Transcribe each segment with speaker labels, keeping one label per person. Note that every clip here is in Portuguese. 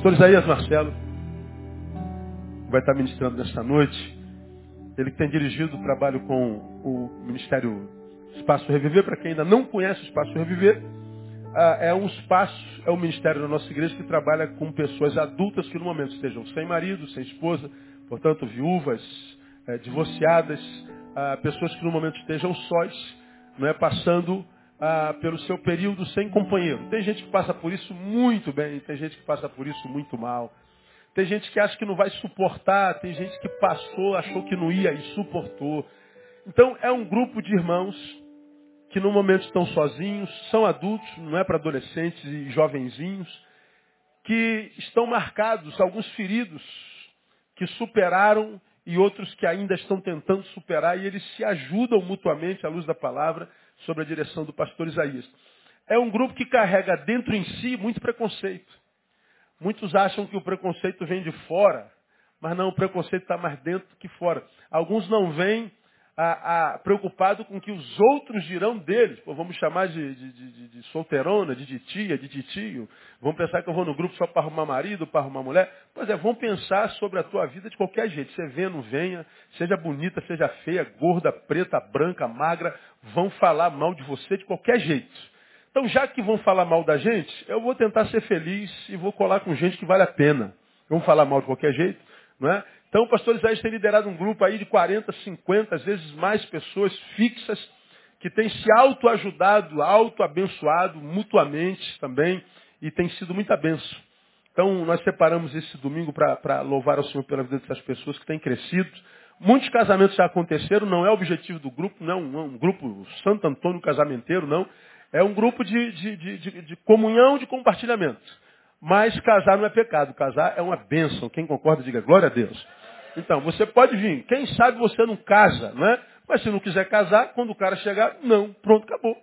Speaker 1: Pastor Isaías Marcelo vai estar ministrando nesta noite. Ele tem dirigido o trabalho com o Ministério Espaço Reviver. Para quem ainda não conhece o Espaço Reviver, ah, é um espaço, é um ministério da nossa igreja que trabalha com pessoas adultas que no momento estejam sem marido, sem esposa, portanto viúvas, eh, divorciadas, ah, pessoas que no momento estejam sós, não é passando ah, pelo seu período sem companheiro. Tem gente que passa por isso muito bem, tem gente que passa por isso muito mal. Tem gente que acha que não vai suportar, tem gente que passou, achou que não ia e suportou. Então é um grupo de irmãos que no momento estão sozinhos, são adultos, não é para adolescentes e jovenzinhos, que estão marcados, alguns feridos, que superaram e outros que ainda estão tentando superar, e eles se ajudam mutuamente à luz da palavra sobre a direção do pastor Isaías. É um grupo que carrega dentro em si muito preconceito. Muitos acham que o preconceito vem de fora, mas não, o preconceito está mais dentro que fora. Alguns não vêm a, a, preocupado com o que os outros dirão deles. Pô, vamos chamar de, de, de, de, solteirona, de tia, de titio. Vão pensar que eu vou no grupo só para arrumar marido, para arrumar mulher. Pois é, vão pensar sobre a tua vida de qualquer jeito. Você venha, não venha, seja bonita, seja feia, gorda, preta, branca, magra, vão falar mal de você de qualquer jeito. Então, já que vão falar mal da gente, eu vou tentar ser feliz e vou colar com gente que vale a pena. Vão falar mal de qualquer jeito, não é? Então, o pastor Isaías tem liderado um grupo aí de 40, 50, às vezes mais pessoas fixas, que têm se autoajudado, autoabençoado mutuamente também, e tem sido muita benção. Então, nós separamos esse domingo para louvar ao Senhor pela vida dessas pessoas que têm crescido. Muitos casamentos já aconteceram, não é o objetivo do grupo, não é um, um grupo Santo Antônio casamenteiro, não. É um grupo de, de, de, de comunhão, de compartilhamento. Mas casar não é pecado, casar é uma bênção. Quem concorda, diga glória a Deus. Então, você pode vir. Quem sabe você não casa, não é? Mas se não quiser casar, quando o cara chegar, não. Pronto, acabou.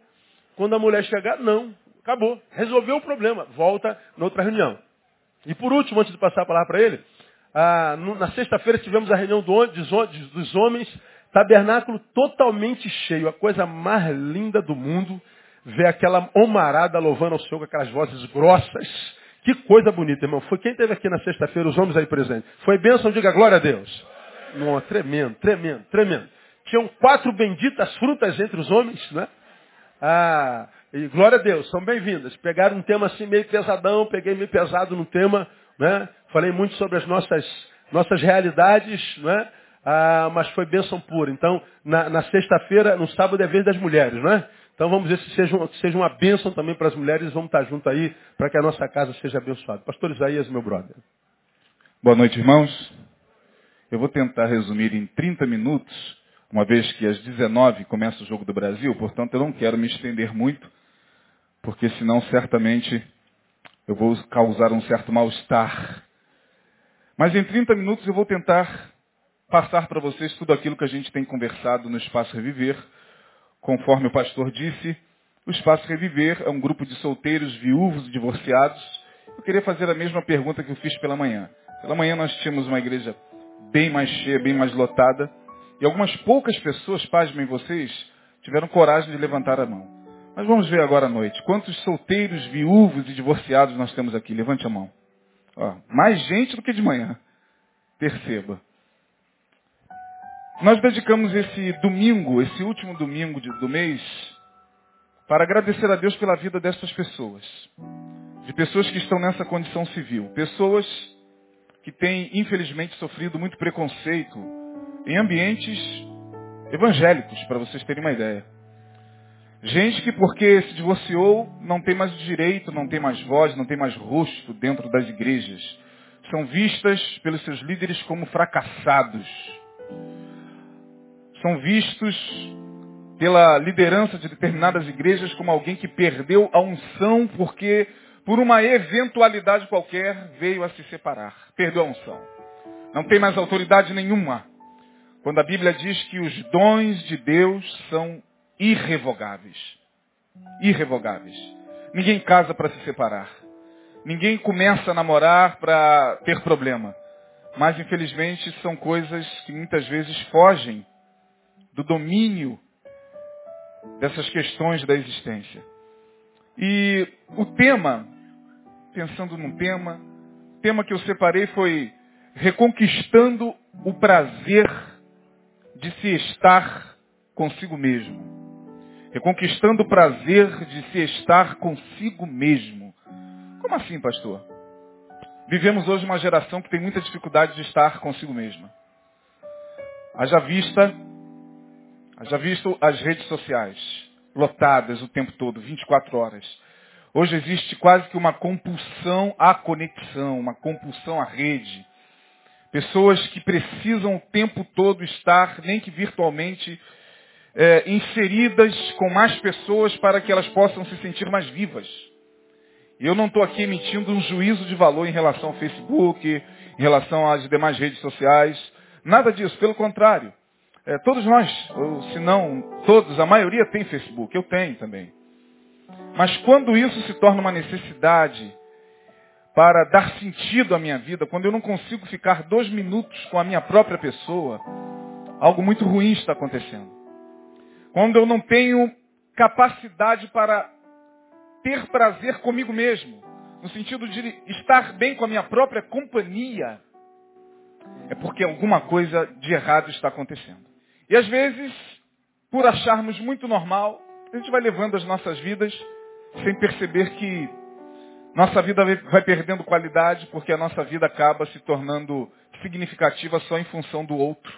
Speaker 1: Quando a mulher chegar, não. Acabou. Resolveu o problema. Volta na outra reunião. E por último, antes de passar a palavra para ele, ah, na sexta-feira tivemos a reunião do, dos, dos homens, tabernáculo totalmente cheio, a coisa mais linda do mundo ver aquela homarada louvando ao Senhor com aquelas vozes grossas. Que coisa bonita, irmão. Foi quem teve aqui na sexta-feira, os homens aí presentes. Foi bênção, diga glória a Deus. Não, tremendo, tremendo, tremendo. Tinham quatro benditas frutas entre os homens, né? Ah, e glória a Deus, são bem-vindas. Pegaram um tema assim meio pesadão, peguei meio pesado no tema, né? Falei muito sobre as nossas, nossas realidades, né? Ah, mas foi bênção pura. Então, na, na sexta-feira, no sábado é vez das mulheres, não é? Então vamos ver se seja, seja uma bênção também para as mulheres. Vamos estar junto aí para que a nossa casa seja abençoada. Pastor Isaías, meu brother.
Speaker 2: Boa noite, irmãos. Eu vou tentar resumir em 30 minutos, uma vez que às 19 começa o Jogo do Brasil, portanto eu não quero me estender muito, porque senão certamente eu vou causar um certo mal-estar. Mas em 30 minutos eu vou tentar passar para vocês tudo aquilo que a gente tem conversado no Espaço Reviver, Conforme o pastor disse, o Espaço Reviver é um grupo de solteiros, viúvos e divorciados. Eu queria fazer a mesma pergunta que eu fiz pela manhã. Pela manhã nós tínhamos uma igreja bem mais cheia, bem mais lotada. E algumas poucas pessoas, pasmem vocês, tiveram coragem de levantar a mão. Mas vamos ver agora à noite. Quantos solteiros, viúvos e divorciados nós temos aqui? Levante a mão. Ó, mais gente do que de manhã. Perceba. Nós dedicamos esse domingo, esse último domingo do mês, para agradecer a Deus pela vida dessas pessoas. De pessoas que estão nessa condição civil. Pessoas que têm, infelizmente, sofrido muito preconceito em ambientes evangélicos, para vocês terem uma ideia. Gente que porque se divorciou não tem mais direito, não tem mais voz, não tem mais rosto dentro das igrejas. São vistas pelos seus líderes como fracassados são vistos pela liderança de determinadas igrejas como alguém que perdeu a unção porque, por uma eventualidade qualquer, veio a se separar. Perdeu a unção. Não tem mais autoridade nenhuma. Quando a Bíblia diz que os dons de Deus são irrevogáveis. Irrevogáveis. Ninguém casa para se separar. Ninguém começa a namorar para ter problema. Mas, infelizmente, são coisas que muitas vezes fogem do domínio dessas questões da existência. E o tema, pensando num tema, tema que eu separei foi reconquistando o prazer de se estar consigo mesmo. Reconquistando o prazer de se estar consigo mesmo. Como assim, pastor? Vivemos hoje uma geração que tem muita dificuldade de estar consigo mesma. Haja vista, haja visto as redes sociais, lotadas o tempo todo, 24 horas. Hoje existe quase que uma compulsão à conexão, uma compulsão à rede. Pessoas que precisam o tempo todo estar, nem que virtualmente, é, inseridas com mais pessoas para que elas possam se sentir mais vivas. E eu não estou aqui emitindo um juízo de valor em relação ao Facebook, em relação às demais redes sociais. Nada disso, pelo contrário. É, todos nós, ou se não todos, a maioria tem Facebook, eu tenho também. Mas quando isso se torna uma necessidade para dar sentido à minha vida, quando eu não consigo ficar dois minutos com a minha própria pessoa, algo muito ruim está acontecendo. Quando eu não tenho capacidade para ter prazer comigo mesmo, no sentido de estar bem com a minha própria companhia, é porque alguma coisa de errado está acontecendo. E às vezes, por acharmos muito normal, a gente vai levando as nossas vidas sem perceber que nossa vida vai perdendo qualidade porque a nossa vida acaba se tornando significativa só em função do outro.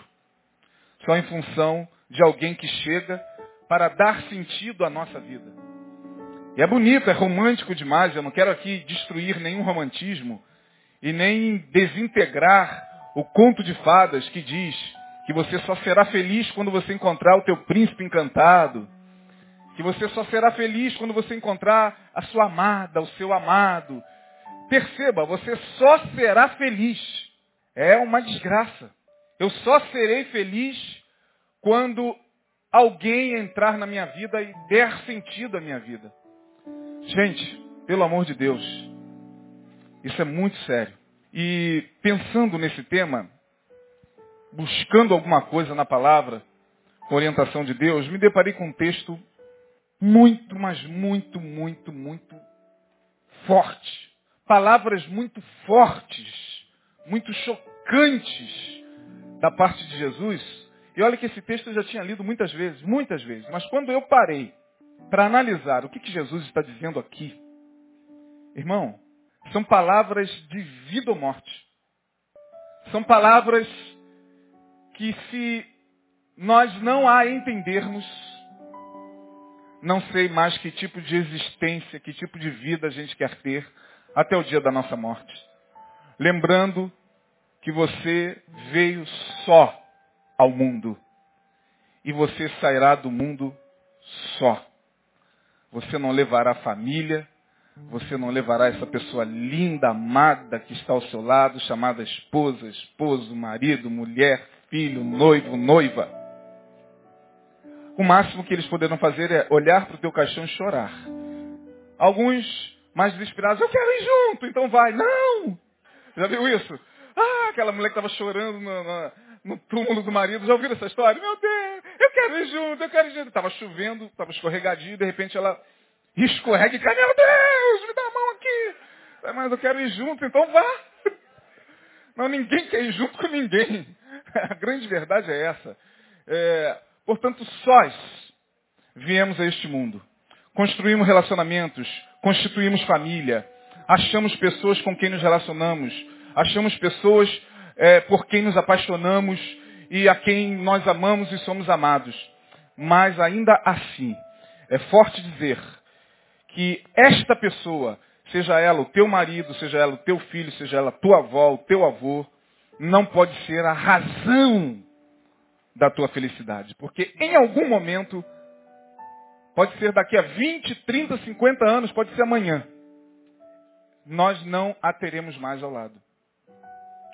Speaker 2: Só em função de alguém que chega para dar sentido à nossa vida. E é bonito, é romântico demais, eu não quero aqui destruir nenhum romantismo e nem desintegrar o conto de fadas que diz que você só será feliz quando você encontrar o teu príncipe encantado, que você só será feliz quando você encontrar a sua amada, o seu amado. Perceba, você só será feliz. É uma desgraça. Eu só serei feliz quando alguém entrar na minha vida e der sentido à minha vida. Gente, pelo amor de Deus, isso é muito sério. E pensando nesse tema, buscando alguma coisa na palavra, orientação de Deus, me deparei com um texto muito, mas muito, muito, muito forte. Palavras muito fortes, muito chocantes da parte de Jesus. E olha que esse texto eu já tinha lido muitas vezes, muitas vezes. Mas quando eu parei para analisar o que, que Jesus está dizendo aqui, irmão, são palavras de vida ou morte. São palavras que se nós não a entendermos, não sei mais que tipo de existência, que tipo de vida a gente quer ter até o dia da nossa morte. Lembrando que você veio só ao mundo e você sairá do mundo só. Você não levará família, você não levará essa pessoa linda, amada que está ao seu lado, chamada esposa, esposo, marido, mulher, filho, noivo, noiva. O máximo que eles poderão fazer é olhar para o teu caixão e chorar. Alguns mais desesperados, eu quero ir junto, então vai. Não! Já viu isso? Ah, aquela mulher que estava chorando no, no, no, túmulo do marido. Já ouviram essa história? Meu Deus, eu quero ir junto, eu quero ir junto. Estava chovendo, estava escorregadio, de repente ela escorrega e cai, meu Deus, me dá a mão aqui. Mas eu quero ir junto, então vá. Não, ninguém quer ir junto com ninguém. A grande verdade é essa. É, Portanto, sós viemos a este mundo. Construímos relacionamentos, constituímos família, achamos pessoas com quem nos relacionamos, achamos pessoas é, por quem nos apaixonamos e a quem nós amamos e somos amados. Mas ainda assim, é forte dizer que esta pessoa, seja ela o teu marido, seja ela o teu filho, seja ela tua avó, o teu avô, não pode ser a razão da tua felicidade. Porque em algum momento, pode ser daqui a 20, 30, 50 anos, pode ser amanhã, nós não a teremos mais ao lado.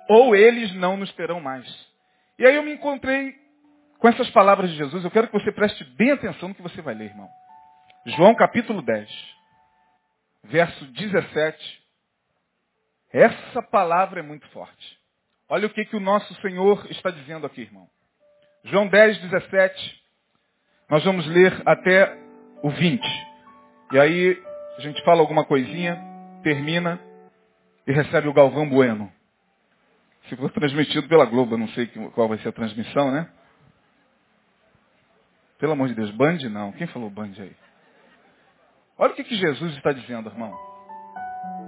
Speaker 2: Ou eles não nos terão mais. E aí eu me encontrei com essas palavras de Jesus. Eu quero que você preste bem atenção no que você vai ler, irmão. João capítulo 10, verso 17. Essa palavra é muito forte. Olha o que, que o nosso Senhor está dizendo aqui, irmão. João 10, 17. Nós vamos ler até o 20. E aí a gente fala alguma coisinha, termina e recebe o Galvão Bueno. Se for transmitido pela Globo, não sei qual vai ser a transmissão, né? Pelo amor de Deus, Band não. Quem falou Band aí? Olha o que, que Jesus está dizendo, irmão.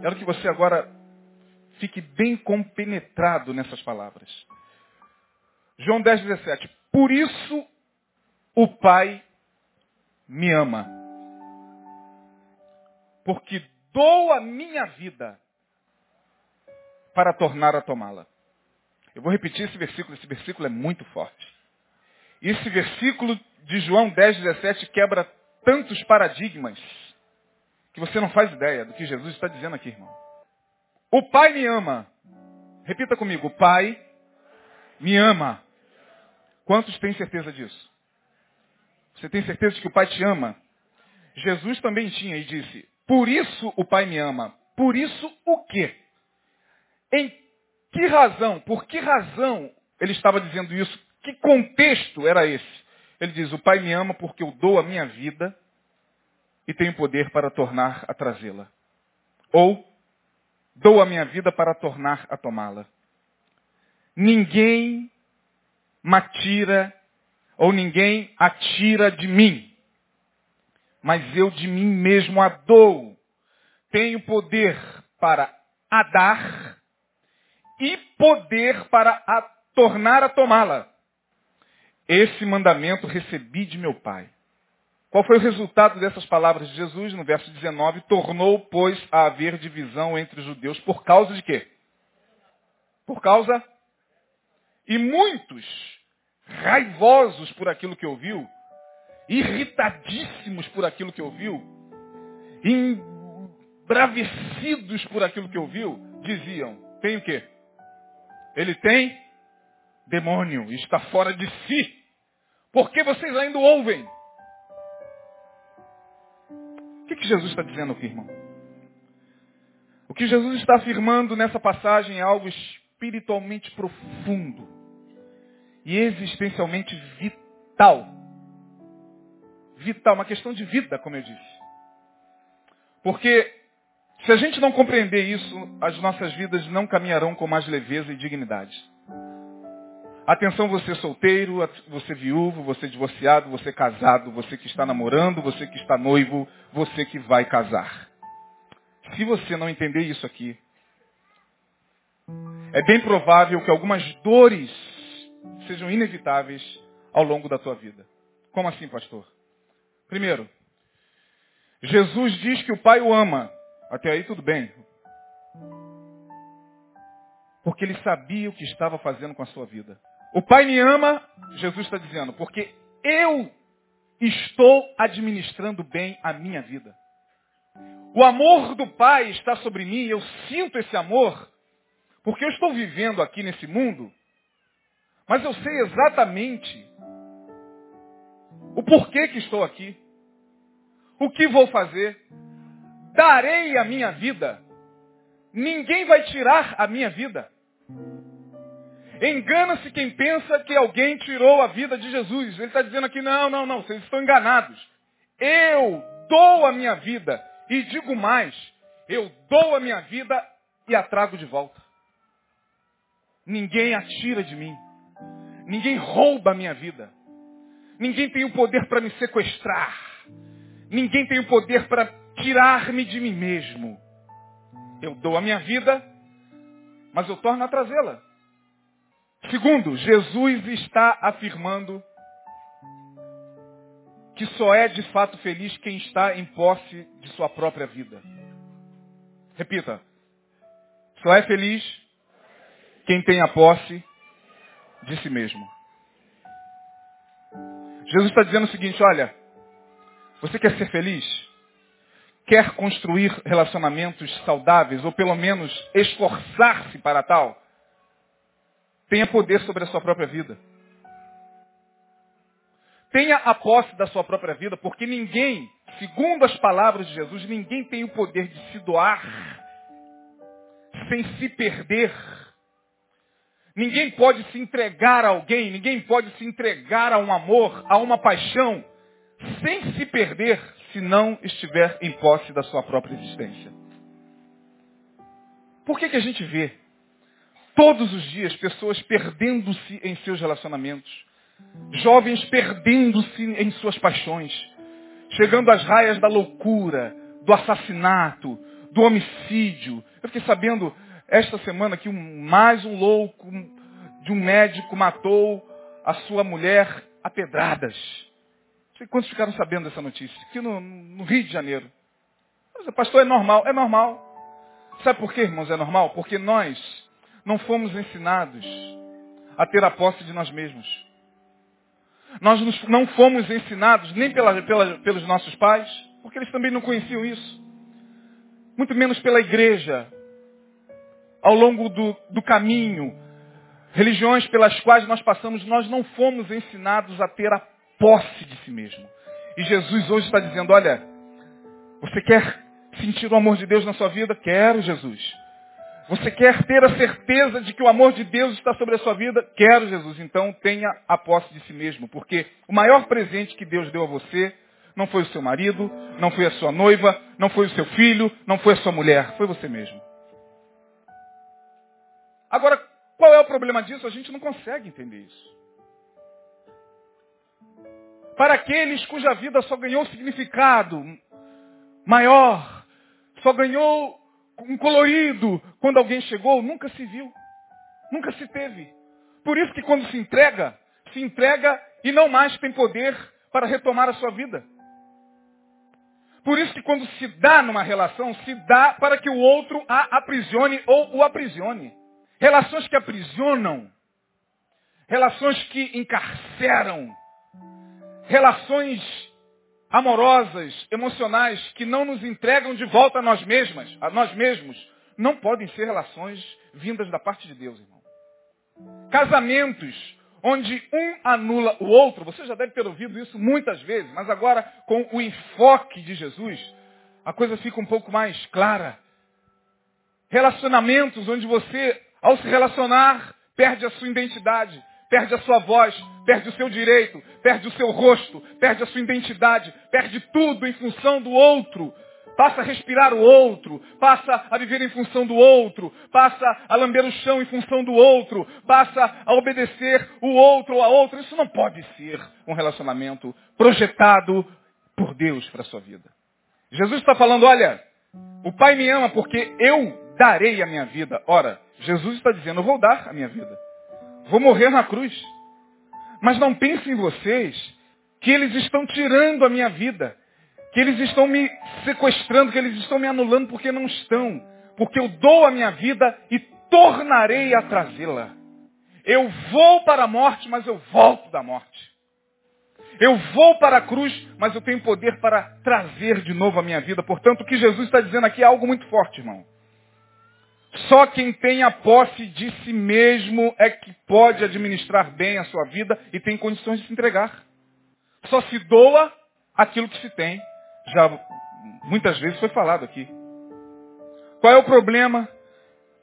Speaker 2: Quero que você agora fique bem compenetrado nessas palavras. João 10, 17. Por isso o Pai me ama. Porque dou a minha vida para tornar a tomá-la. Eu vou repetir esse versículo, esse versículo é muito forte. Esse versículo de João 10, 17 quebra tantos paradigmas que você não faz ideia do que Jesus está dizendo aqui, irmão. O Pai me ama. Repita comigo, o Pai me ama. Quantos têm certeza disso? Você tem certeza de que o Pai te ama? Jesus também tinha e disse, por isso o Pai me ama. Por isso o quê? Em que razão? Por que razão ele estava dizendo isso? Que contexto era esse? Ele diz, o Pai me ama porque eu dou a minha vida e tenho poder para tornar a trazê-la. Ou, dou a minha vida para tornar a tomá-la. Ninguém matira ou ninguém atira de mim, mas eu de mim mesmo a dou. Tenho poder para a dar e poder para a tornar a tomá-la. Esse mandamento recebi de meu Pai. Qual foi o resultado dessas palavras de Jesus? No verso 19, tornou, pois, a haver divisão entre os judeus por causa de quê? Por causa? E muitos, raivosos por aquilo que ouviu, irritadíssimos por aquilo que ouviu, embravecidos por aquilo que ouviu, diziam, tem o quê? Ele tem demônio, está fora de si. Por que vocês ainda ouvem? O que, que Jesus está dizendo aqui, irmão? O que Jesus está afirmando nessa passagem é algo espiritualmente profundo e existencialmente vital. Vital, uma questão de vida, como eu disse. Porque se a gente não compreender isso, as nossas vidas não caminharão com mais leveza e dignidade. Atenção você solteiro, você viúvo, você divorciado, você casado, você que está namorando, você que está noivo, você que vai casar. Se você não entender isso aqui, é bem provável que algumas dores sejam inevitáveis ao longo da tua vida. Como assim, pastor? Primeiro, Jesus diz que o Pai o ama. Até aí tudo bem. Porque ele sabia o que estava fazendo com a sua vida. O Pai me ama, Jesus está dizendo, porque eu estou administrando bem a minha vida. O amor do Pai está sobre mim, eu sinto esse amor, porque eu estou vivendo aqui nesse mundo, mas eu sei exatamente o porquê que estou aqui, o que vou fazer, darei a minha vida. Ninguém vai tirar a minha vida. Engana-se quem pensa que alguém tirou a vida de Jesus. Ele está dizendo aqui, não, não, não, vocês estão enganados. Eu dou a minha vida. E digo mais, eu dou a minha vida e a trago de volta. Ninguém atira de mim. Ninguém rouba a minha vida. Ninguém tem o poder para me sequestrar. Ninguém tem o poder para tirar-me de mim mesmo. Eu dou a minha vida, mas eu torno a trazê-la. Segundo, Jesus está afirmando que só é de fato feliz quem está em posse de sua própria vida. Repita. Só é feliz quem tem a posse de si mesmo. Jesus está dizendo o seguinte, olha, você quer ser feliz? quer construir relacionamentos saudáveis, ou pelo menos esforçar-se para tal, tenha poder sobre a sua própria vida. Tenha a posse da sua própria vida, porque ninguém, segundo as palavras de Jesus, ninguém tem o poder de se doar sem se perder. Ninguém pode se entregar a alguém, ninguém pode se entregar a um amor, a uma paixão, sem se perder se não estiver em posse da sua própria existência. Por que, que a gente vê todos os dias pessoas perdendo-se em seus relacionamentos? Jovens perdendo-se em suas paixões, chegando às raias da loucura, do assassinato, do homicídio. Eu fiquei sabendo esta semana que um, mais um louco de um médico matou a sua mulher a pedradas. Não sei quantos ficaram sabendo dessa notícia. Aqui no, no Rio de Janeiro. Mas, pastor, é normal. É normal. Sabe por quê, irmãos, é normal? Porque nós não fomos ensinados a ter a posse de nós mesmos. Nós não fomos ensinados nem pela, pela, pelos nossos pais, porque eles também não conheciam isso. Muito menos pela igreja. Ao longo do, do caminho, religiões pelas quais nós passamos, nós não fomos ensinados a ter a posse de si mesmo. E Jesus hoje está dizendo, olha, você quer sentir o amor de Deus na sua vida? Quero, Jesus. Você quer ter a certeza de que o amor de Deus está sobre a sua vida? Quero, Jesus. Então tenha a posse de si mesmo. Porque o maior presente que Deus deu a você não foi o seu marido, não foi a sua noiva, não foi o seu filho, não foi a sua mulher. Foi você mesmo. Agora, qual é o problema disso? A gente não consegue entender isso. Para aqueles cuja vida só ganhou significado maior, só ganhou um colorido quando alguém chegou, nunca se viu, nunca se teve. Por isso que quando se entrega, se entrega e não mais tem poder para retomar a sua vida. Por isso que quando se dá numa relação, se dá para que o outro a aprisione ou o aprisione. Relações que aprisionam, relações que encarceram, relações amorosas, emocionais, que não nos entregam de volta a nós mesmas, a nós mesmos, não podem ser relações vindas da parte de Deus, irmão. Casamentos onde um anula o outro, você já deve ter ouvido isso muitas vezes, mas agora com o enfoque de Jesus, a coisa fica um pouco mais clara. Relacionamentos onde você, ao se relacionar, perde a sua identidade, perde a sua voz, perde o seu direito, perde o seu rosto, perde a sua identidade, perde tudo em função do outro. Passa a respirar o outro, passa a viver em função do outro, passa a lamber o chão em função do outro, passa a obedecer o outro ou a outra. Isso não pode ser um relacionamento projetado por Deus para a sua vida. Jesus está falando, olha, o Pai me ama porque eu darei a minha vida. Ora, Jesus está dizendo, eu vou dar a minha vida. Vou morrer na cruz. Mas não pensem em vocês que eles estão tirando a minha vida. Que eles estão me sequestrando, que eles estão me anulando porque não estão. Porque eu dou a minha vida e tornarei a trazê-la. Eu vou para a morte, mas eu volto da morte. Eu vou para a cruz, mas eu tenho poder para trazer de novo a minha vida. Portanto, o que Jesus está dizendo aqui é algo muito forte, irmão. Só quem tem a posse de si mesmo é que pode administrar bem a sua vida e tem condições de se entregar. Só se doa aquilo que se tem. Já muitas vezes foi falado aqui. Qual é o problema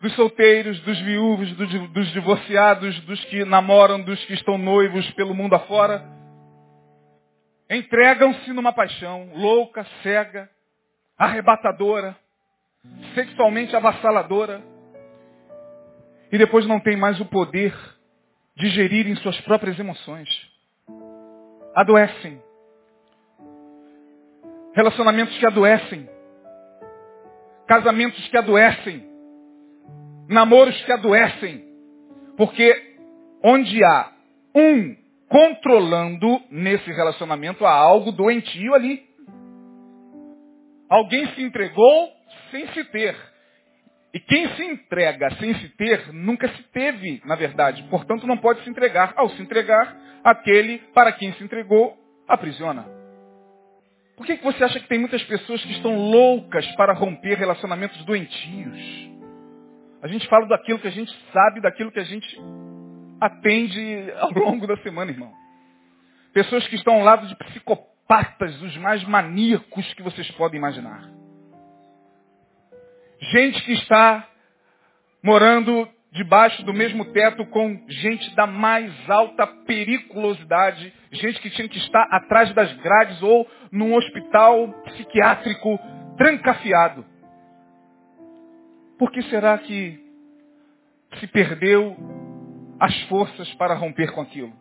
Speaker 2: dos solteiros, dos viúvos, dos, dos divorciados, dos que namoram, dos que estão noivos pelo mundo afora? Entregam-se numa paixão louca, cega, arrebatadora, sexualmente avassaladora, e depois não tem mais o poder de gerir em suas próprias emoções. Adoecem. Relacionamentos que adoecem. Casamentos que adoecem. Namoros que adoecem. Porque onde há um controlando nesse relacionamento, há algo doentio ali. Alguém se entregou sem se ter. E quem se entrega sem se ter, nunca se teve, na verdade. Portanto, não pode se entregar. Ao se entregar, aquele para quem se entregou, aprisiona. Por que, que você acha que tem muitas pessoas que estão loucas para romper relacionamentos doentios? A gente fala daquilo que a gente sabe, daquilo que a gente atende ao longo da semana, irmão. Pessoas que estão ao lado de psicopatas, os mais maníacos que vocês podem imaginar. Gente que está morando debaixo do mesmo teto com gente da mais alta periculosidade, gente que tinha que estar atrás das grades ou num hospital psiquiátrico trancafiado. Por que será que se perdeu as forças para romper com aquilo?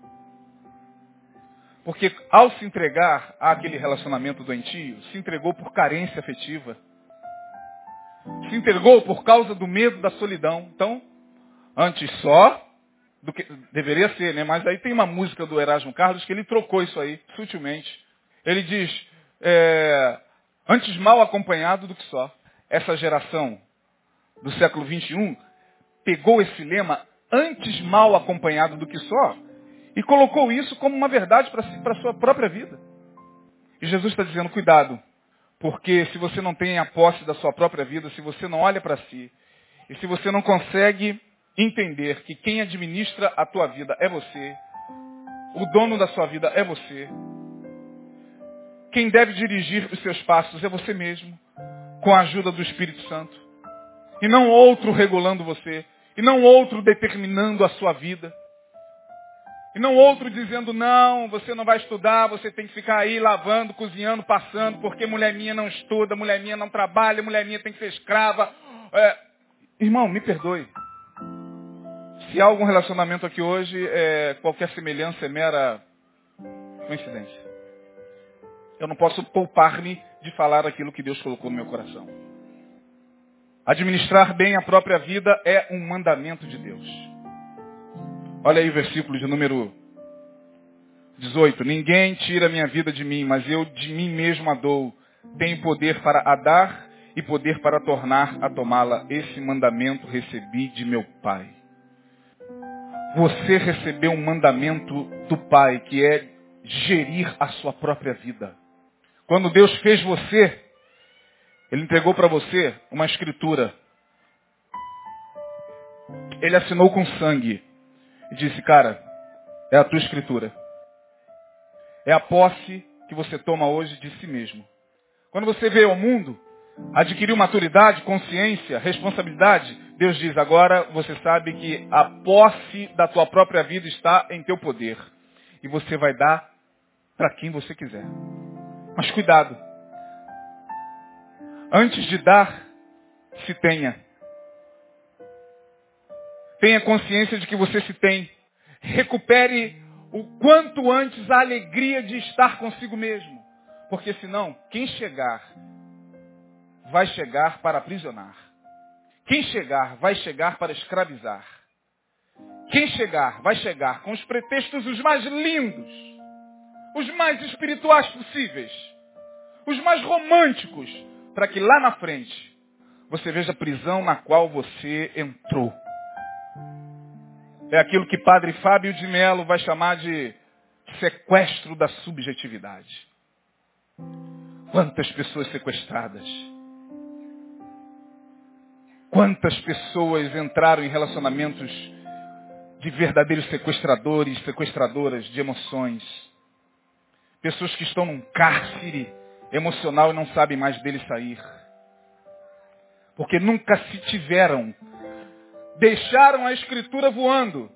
Speaker 2: Porque ao se entregar àquele relacionamento doentio, se entregou por carência afetiva. Se entregou por causa do medo da solidão. Então, antes só do que deveria ser, né? Mas aí tem uma música do Erasmo Carlos que ele trocou isso aí, sutilmente. Ele diz, é, antes mal acompanhado do que só. Essa geração do século XXI pegou esse lema, antes mal acompanhado do que só, e colocou isso como uma verdade para si, a sua própria vida. E Jesus está dizendo, cuidado, porque se você não tem a posse da sua própria vida, se você não olha para si, e se você não consegue entender que quem administra a tua vida é você, o dono da sua vida é você, quem deve dirigir os seus passos é você mesmo, com a ajuda do Espírito Santo. E não outro regulando você, e não outro determinando a sua vida. E não outro dizendo, não, você não vai estudar, você tem que ficar aí lavando, cozinhando, passando, porque mulher minha não estuda, mulher minha não trabalha, mulher minha tem que ser escrava. É... Irmão, me perdoe. Se há algum relacionamento aqui hoje, é... qualquer semelhança é mera coincidência. Eu não posso poupar-me de falar aquilo que Deus colocou no meu coração. Administrar bem a própria vida é um mandamento de Deus. Olha aí o versículo de número 18. Ninguém tira minha vida de mim, mas eu de mim mesmo a dou. Tenho poder para a dar e poder para tornar a tomá-la. Esse mandamento recebi de meu Pai. Você recebeu um mandamento do Pai, que é gerir a sua própria vida. Quando Deus fez você, Ele entregou para você uma escritura. Ele assinou com sangue e disse, cara, é a tua escritura. É a posse que você toma hoje de si mesmo. Quando você veio ao mundo, adquiriu maturidade, consciência, responsabilidade, Deus diz, agora você sabe que a posse da tua própria vida está em teu poder. E você vai dar para quem você quiser. Mas cuidado. Antes de dar, se tenha. Tenha consciência de que você se tem. Recupere o quanto antes a alegria de estar consigo mesmo. Porque senão, quem chegar, vai chegar para aprisionar. Quem chegar, vai chegar para escravizar. Quem chegar, vai chegar com os pretextos os mais lindos, os mais espirituais possíveis, os mais românticos, para que lá na frente você veja a prisão na qual você entrou. É aquilo que Padre Fábio de Mello vai chamar de sequestro da subjetividade. Quantas pessoas sequestradas. Quantas pessoas entraram em relacionamentos de verdadeiros sequestradores, sequestradoras de emoções. Pessoas que estão num cárcere emocional e não sabem mais dele sair. Porque nunca se tiveram deixaram a escritura voando.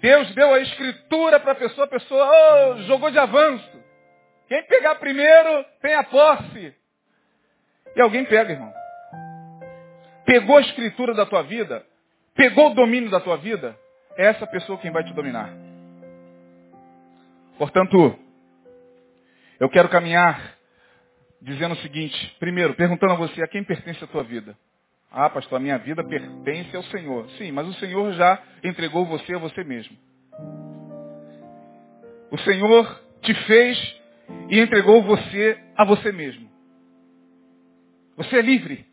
Speaker 2: Deus deu a escritura para a pessoa, a pessoa oh, jogou de avanço. Quem pegar primeiro tem a posse. E alguém pega, irmão. Pegou a escritura da tua vida, pegou o domínio da tua vida, é essa pessoa quem vai te dominar. Portanto, eu quero caminhar dizendo o seguinte, primeiro, perguntando a você, a quem pertence a tua vida? Ah, pastor, a minha vida pertence ao Senhor. Sim, mas o Senhor já entregou você a você mesmo. O Senhor te fez e entregou você a você mesmo. Você é livre.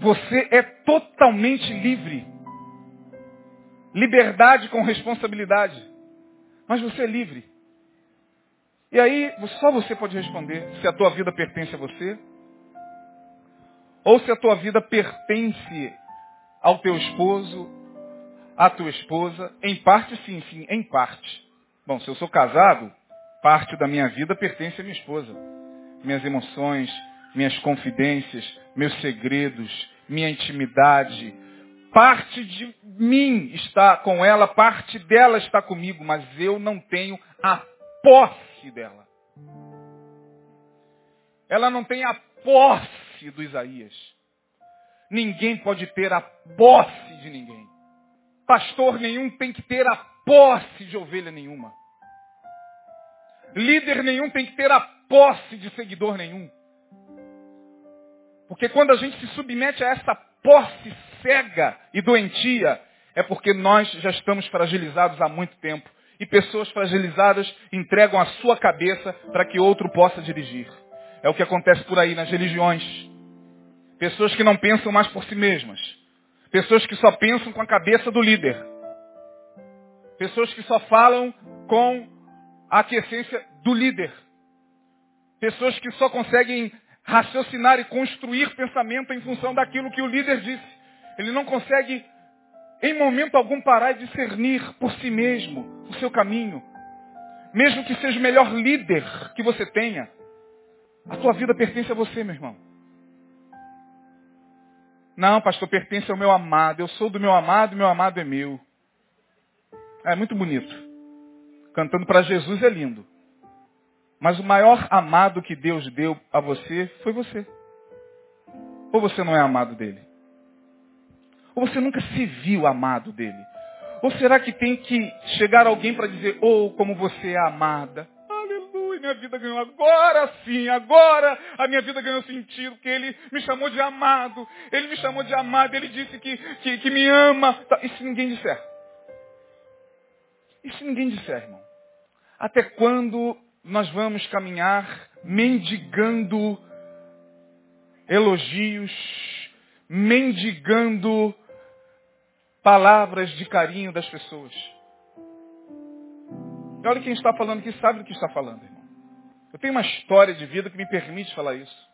Speaker 2: Você é totalmente livre. Liberdade com responsabilidade. Mas você é livre. E aí, só você pode responder se a tua vida pertence a você ou se a tua vida pertence ao teu esposo, à tua esposa. Em parte, sim, sim, em parte. Bom, se eu sou casado, parte da minha vida pertence à minha esposa. Minhas emoções, minhas confidências, meus segredos, minha intimidade. Parte de mim está com ela, parte dela está comigo, mas eu não tenho a posse dela. Ela não tem a posse posse do Isaías. Ninguém pode ter a posse de ninguém. Pastor nenhum tem que ter a posse de ovelha nenhuma. Líder nenhum tem que ter a posse de seguidor nenhum. Porque quando a gente se submete a essa posse cega e doentia, é porque nós já estamos fragilizados há muito tempo. E pessoas fragilizadas entregam a sua cabeça para que outro possa dirigir. É o que acontece por aí nas religiões. Pessoas que não pensam mais por si mesmas. Pessoas que só pensam com a cabeça do líder. Pessoas que só falam com a aquiescência do líder. Pessoas que só conseguem raciocinar e construir pensamento em função daquilo que o líder disse. Ele não consegue, em momento algum, parar e discernir por si mesmo o seu caminho. Mesmo que seja o melhor líder que você tenha, a tua vida pertence a você, meu irmão. Não, pastor, pertence ao meu amado. Eu sou do meu amado, meu amado é meu. É muito bonito. Cantando para Jesus é lindo. Mas o maior amado que Deus deu a você foi você. Ou você não é amado dele? Ou você nunca se viu amado dele? Ou será que tem que chegar alguém para dizer, oh, como você é amada? Minha vida ganhou agora sim, agora a minha vida ganhou sentido, porque ele me chamou de amado, ele me chamou de amado, ele disse que, que, que me ama. Tá, e se ninguém disser? E se ninguém disser, irmão? Até quando nós vamos caminhar mendigando elogios, mendigando palavras de carinho das pessoas. E olha quem está falando aqui sabe do que está falando, irmão. Eu tenho uma história de vida que me permite falar isso.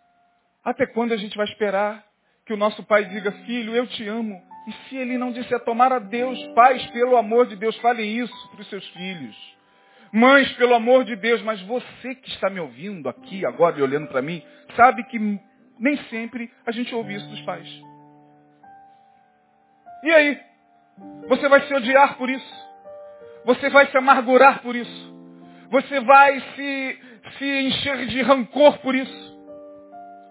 Speaker 2: Até quando a gente vai esperar que o nosso pai diga, filho, eu te amo? E se ele não disser, tomar a Deus, pais, pelo amor de Deus, falem isso para os seus filhos. Mães, pelo amor de Deus, mas você que está me ouvindo aqui agora e olhando para mim, sabe que nem sempre a gente ouve isso dos pais. E aí? Você vai se odiar por isso. Você vai se amargurar por isso. Você vai se, se encher de rancor por isso.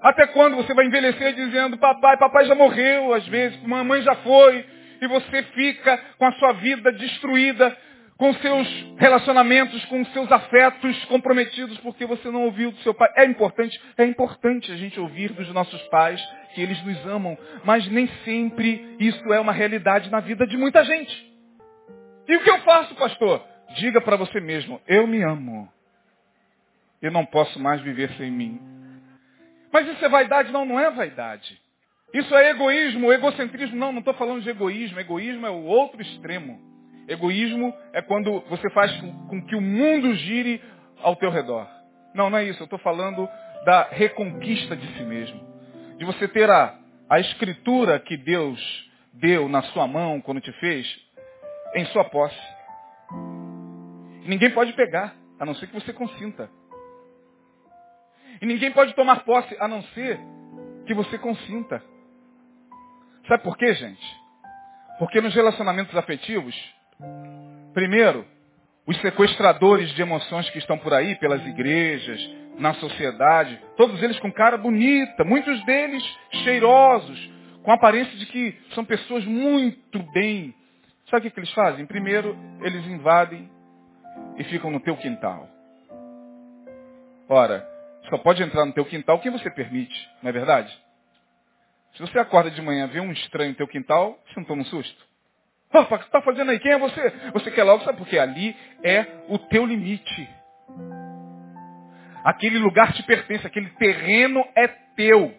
Speaker 2: Até quando você vai envelhecer dizendo, papai, papai já morreu às vezes, mamãe já foi, e você fica com a sua vida destruída com seus relacionamentos, com seus afetos comprometidos porque você não ouviu do seu pai. É importante, é importante a gente ouvir dos nossos pais que eles nos amam, mas nem sempre isso é uma realidade na vida de muita gente. E o que eu faço, pastor? Diga para você mesmo, eu me amo. Eu não posso mais viver sem mim. Mas isso é vaidade? Não, não é vaidade. Isso é egoísmo, egocentrismo. Não, não estou falando de egoísmo. Egoísmo é o outro extremo. Egoísmo é quando você faz com que o mundo gire ao teu redor. Não, não é isso. Eu estou falando da reconquista de si mesmo. De você ter a, a escritura que Deus deu na sua mão quando te fez, em sua posse. Ninguém pode pegar, a não ser que você consinta. E ninguém pode tomar posse, a não ser que você consinta. Sabe por quê, gente? Porque nos relacionamentos afetivos, Primeiro, os sequestradores de emoções que estão por aí, pelas igrejas, na sociedade, todos eles com cara bonita, muitos deles cheirosos, com aparência de que são pessoas muito bem. Sabe o que, eles fazem? Primeiro, eles invadem e ficam no teu quintal. Ora, só pode entrar no teu quintal quem você permite, não é verdade? Se você acorda de manhã vê um estranho no teu quintal, você não toma um susto? o que você está fazendo aí? Quem é você? Você quer logo, sabe? Porque ali é o teu limite. Aquele lugar te pertence, aquele terreno é teu.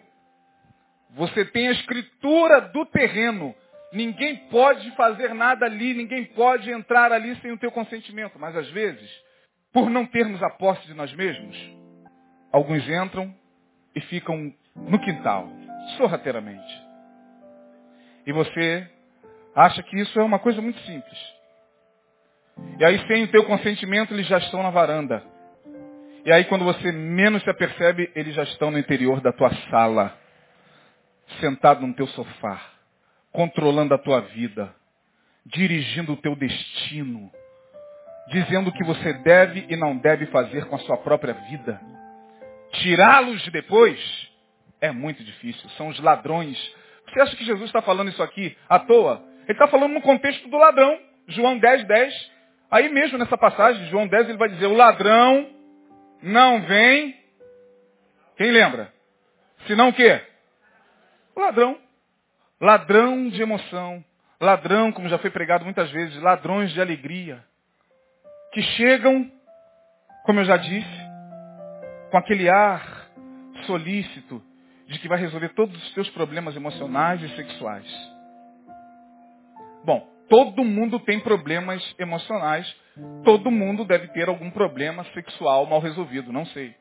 Speaker 2: Você tem a escritura do terreno. Ninguém pode fazer nada ali, ninguém pode entrar ali sem o teu consentimento. Mas às vezes, por não termos a posse de nós mesmos, alguns entram e ficam no quintal, sorrateiramente. E você acha que isso é uma coisa muito simples. E aí, sem o teu consentimento, eles já estão na varanda. E aí, quando você menos se apercebe, eles já estão no interior da tua sala, sentado no teu sofá, controlando a tua vida, dirigindo o teu destino, dizendo o que você deve e não deve fazer com a sua própria vida. Tirá-los depois É muito difícil. São os ladrões. Você acha que Jesus está falando isso aqui à toa? Ele está falando no contexto do ladrão. João 10, 10. Aí mesmo nessa passagem, João 10, ele vai dizer, o ladrão não vem. Quem lembra? Senão o quê? O ladrão. Ladrão de emoção. Ladrão, como já foi pregado muitas vezes, ladrões de alegria. Que chegam, como eu já disse, com aquele ar solícito de que vai resolver todos os seus problemas emocionais e sexuais. Bom, todo mundo tem problemas emocionais, todo mundo deve ter algum problema sexual mal resolvido, não sei.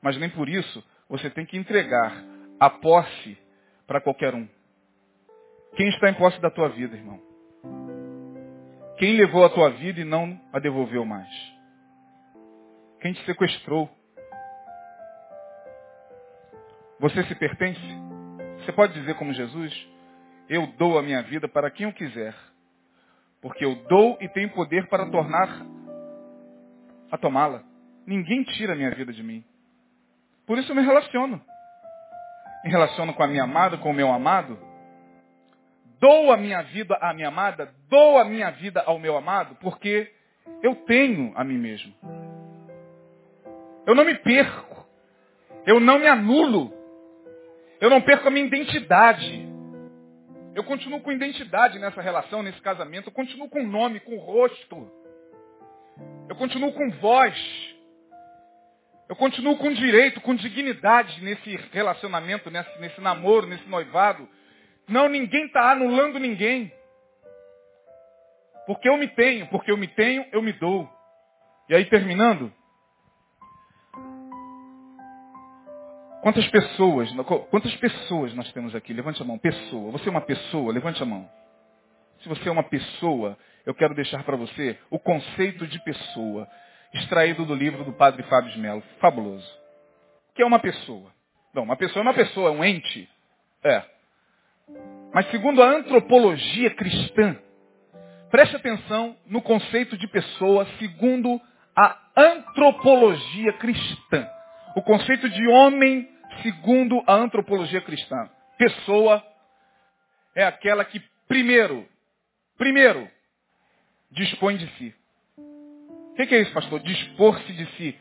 Speaker 2: Mas nem por isso você tem que entregar a posse para qualquer um. Quem está em posse da tua vida, irmão? Quem levou a tua vida e não a devolveu mais? Quem te sequestrou? Você se pertence? Você pode dizer como Jesus? Eu dou a minha vida para quem eu quiser. Porque eu dou e tenho poder para tornar a tomá-la. Ninguém tira a minha vida de mim. Por isso eu me relaciono. Me relaciono com a minha amada, com o meu amado. Dou a minha vida à minha amada, dou a minha vida ao meu amado, porque eu tenho a mim mesmo. Eu não me perco. Eu não me anulo. Eu não perco a minha identidade. Eu continuo com identidade nessa relação, nesse casamento. Eu continuo com nome, com rosto. Eu continuo com voz. Eu continuo com direito, com dignidade nesse relacionamento, nesse, nesse namoro, nesse noivado. Não, ninguém está anulando ninguém. Porque eu me tenho, porque eu me tenho, eu me dou. E aí terminando, Quantas pessoas, quantas pessoas nós temos aqui? Levante a mão. Pessoa. Você é uma pessoa? Levante a mão. Se você é uma pessoa, eu quero deixar para você o conceito de pessoa, extraído do livro do padre Fábio de Mello. Fabuloso. O que é uma pessoa? Não, uma pessoa é uma pessoa, é um ente. É. Mas segundo a antropologia cristã, preste atenção no conceito de pessoa segundo a antropologia cristã. O conceito de homem segundo a antropologia cristã. Pessoa é aquela que primeiro, primeiro, dispõe de si. O que, é isso, pastor? Dispor-se de si.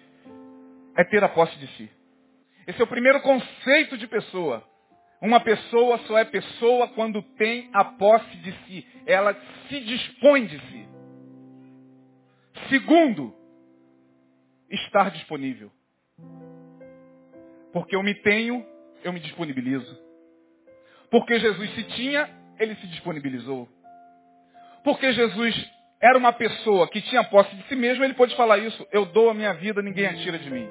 Speaker 2: É ter a posse de si. Esse é o primeiro conceito de pessoa. Uma pessoa só é pessoa quando tem a posse de si. Ela se dispõe de si. Segundo, estar disponível. Porque eu me tenho, eu me disponibilizo. Porque Jesus se tinha, ele se disponibilizou. Porque Jesus era uma pessoa que tinha posse de si mesmo, ele pôde falar isso. Eu dou a minha vida, ninguém a tira de mim.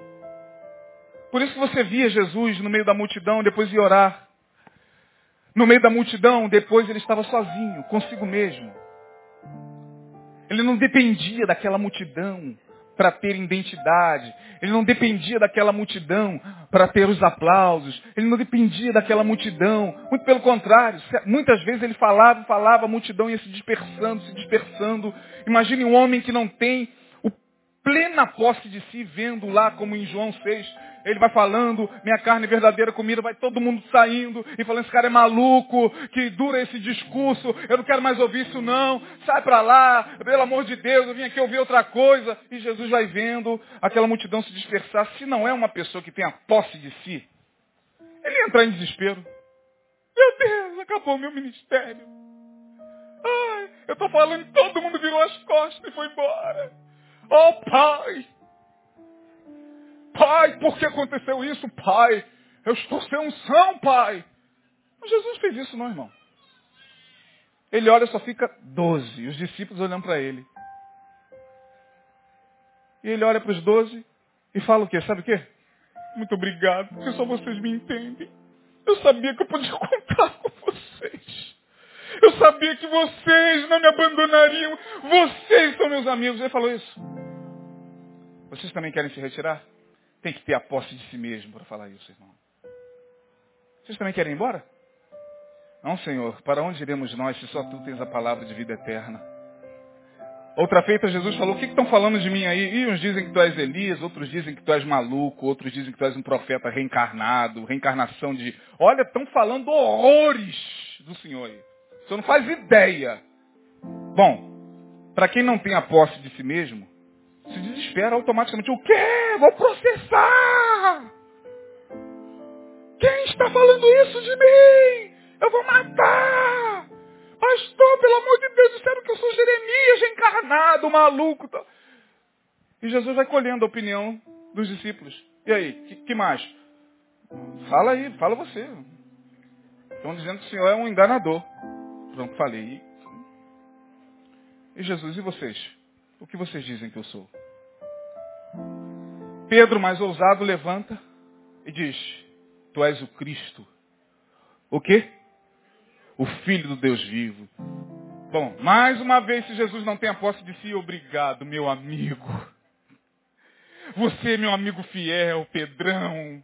Speaker 2: Por isso que você via Jesus no meio da multidão, depois de orar. No meio da multidão, depois ele estava sozinho, consigo mesmo. Ele não dependia daquela multidão para ter identidade. Ele não dependia daquela multidão para ter os aplausos. Ele não dependia daquela multidão. Muito pelo contrário. Muitas vezes ele falava, falava, a multidão ia se dispersando, se dispersando. Imagine um homem que não tem plena posse de si, vendo lá, como em João 6, ele vai falando, minha carne é verdadeira comida, vai todo mundo saindo e falando, esse cara é maluco, que dura esse discurso, eu não quero mais ouvir isso não, sai para lá, pelo amor de Deus, eu vim aqui ouvir outra coisa. E Jesus vai vendo aquela multidão se dispersar. Se não é uma pessoa que tem a posse de si, ele entra em desespero. Meu Deus, acabou o meu ministério. Ai, eu estou falando todo mundo virou as costas e foi embora. Oh Pai, Pai, por que aconteceu isso, Pai? Eu estou sem unção, Pai. Mas Jesus fez isso, não, irmão. Ele olha, só fica doze. Os discípulos olham para ele. E ele olha para os doze e fala o quê? Sabe o quê? Muito obrigado, porque só vocês me entendem. Eu sabia que eu podia contar com vocês. Eu sabia que vocês não me abandonariam. Vocês são meus amigos. Ele falou isso. Vocês também querem se retirar? tem que ter a posse de si mesmo para falar isso, irmão. Vocês também querem ir embora? Não, Senhor. Para onde iremos nós se só Tu tens a palavra de vida eterna? Outra feita Jesus falou, o que estão falando de mim aí? E uns dizem que tu és Elias, outros dizem que tu és maluco, outros dizem que tu és um profeta reencarnado, reencarnação de... Olha, estão falando horrores do Senhor aí. O Senhor não faz ideia. Bom, para quem não tem a posse de si mesmo, se desespera automaticamente. O quê? Vou processar! Quem está falando isso de mim? Eu vou matar! Pastor, pelo amor de Deus, disseram que eu sou Jeremias encarnado, maluco. E Jesus vai colhendo a opinião dos discípulos. E aí, que, que mais? Fala aí, fala você. Estão dizendo que o Senhor é um enganador. Pronto, falei. E Jesus, e vocês? O que vocês dizem que eu sou? Pedro, mais ousado, levanta e diz, Tu és o Cristo. O quê? o Filho do Deus vivo. Bom, mais uma vez, se Jesus não tem a posse de si, obrigado, meu amigo. Você, meu amigo fiel, Pedrão.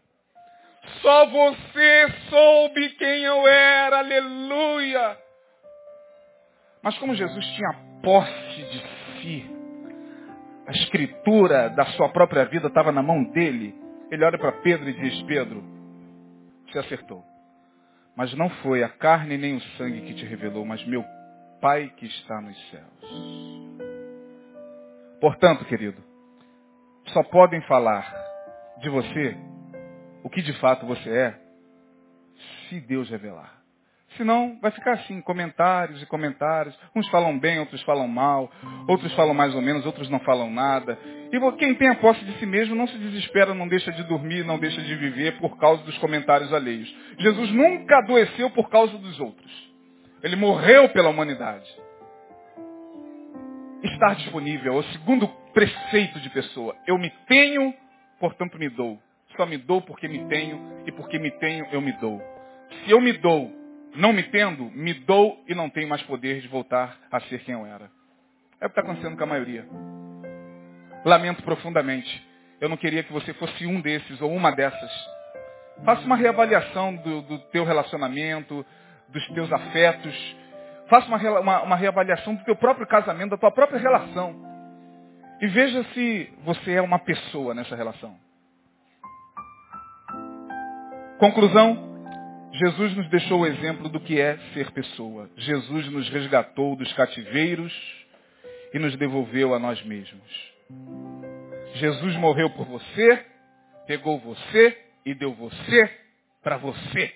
Speaker 2: Só você soube quem eu era, aleluia. Mas como Jesus tinha posse de si, a escritura da sua própria vida estava na mão dele, ele olha para Pedro e diz, Pedro, você acertou. Mas não foi a carne nem o sangue que te revelou, mas meu Pai que está nos céus. Portanto, querido, só podem falar de você o que de fato você é, se Deus revelar. Senão vai ficar assim, comentários e comentários. Uns falam bem, outros falam mal, outros falam mais ou menos, outros não falam nada. E quem tem a posse de si mesmo não se desespera, não deixa de dormir, não deixa de viver por causa dos comentários alheios. Jesus nunca adoeceu por causa dos outros. Ele morreu pela humanidade. Estar disponível é o segundo preceito de pessoa. Eu me tenho, portanto me dou. Só me dou porque me tenho e porque me tenho eu me dou. Se eu me dou não me tendo, me dou e não tenho mais poder de voltar a ser quem eu era. É o que está acontecendo com a maioria. Lamento profundamente. Eu não queria que você fosse um desses ou uma dessas. Faça uma reavaliação do, do teu relacionamento, dos teus afetos. Faça uma, uma, uma reavaliação do teu próprio casamento, da tua própria relação. E veja se você é uma pessoa nessa relação. Conclusão, Jesus nos deixou o exemplo do que é ser pessoa. Jesus nos resgatou dos cativeiros e nos devolveu a nós mesmos. Jesus morreu por você, pegou você e deu você para você.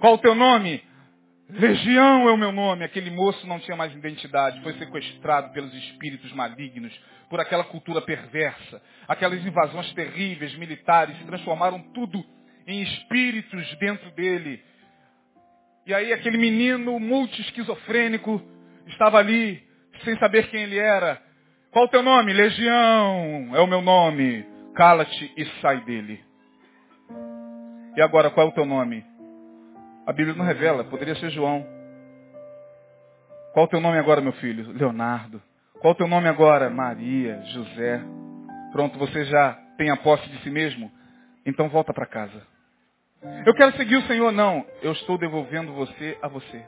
Speaker 2: Qual o teu nome? Legião é o meu nome. Aquele moço não tinha mais identidade, foi sequestrado pelos espíritos malignos, por aquela cultura perversa. Aquelas invasões terríveis militares transformaram tudo em espíritos dentro dele. E aí aquele menino multi-esquizofrênico estava ali, sem saber quem ele era. Qual o teu nome? Legião é o meu nome. Cala-te e sai dele. E agora, qual é o teu nome? A Bíblia não revela, poderia ser João. Qual o teu nome agora, meu filho? Leonardo. Qual o teu nome agora? Maria, José. Pronto, você já tem a posse de si mesmo? Então volta para casa. Eu quero seguir o Senhor, não. Eu estou devolvendo você a você.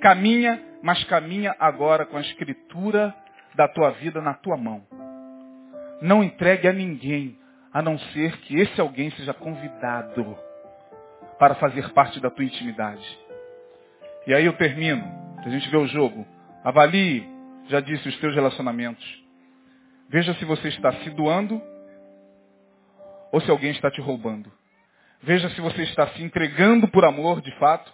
Speaker 2: Caminha, mas caminha agora com a escritura da tua vida na tua mão. Não entregue a ninguém, a não ser que esse alguém seja convidado para fazer parte da tua intimidade. E aí eu termino. A gente vê o jogo. Avalie, já disse, os teus relacionamentos. Veja se você está se doando ou se alguém está te roubando. Veja se você está se entregando por amor de fato,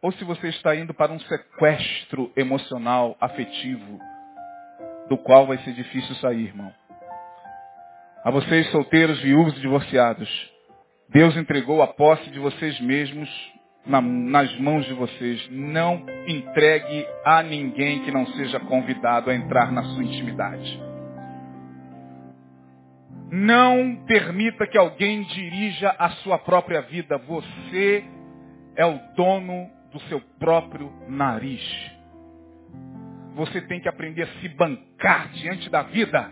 Speaker 2: ou se você está indo para um sequestro emocional, afetivo, do qual vai ser difícil sair, irmão. A vocês solteiros, viúvos e divorciados, Deus entregou a posse de vocês mesmos na, nas mãos de vocês. Não entregue a ninguém que não seja convidado a entrar na sua intimidade. Não permita que alguém dirija a sua própria vida. Você é o dono do seu próprio nariz. Você tem que aprender a se bancar diante da vida.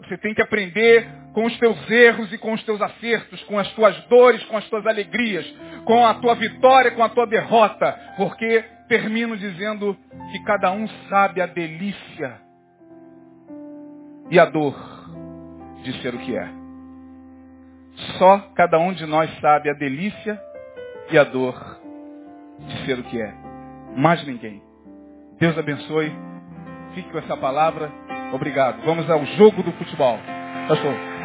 Speaker 2: Você tem que aprender com os teus erros e com os teus acertos, com as tuas dores, com as tuas alegrias, com a tua vitória, com a tua derrota, porque termino dizendo que cada um sabe a delícia e a dor de ser o que é. Só cada um de nós sabe a delícia e a dor de ser o que é. Mais ninguém. Deus abençoe. Fique com essa palavra. Obrigado. Vamos ao jogo do futebol. Pastor.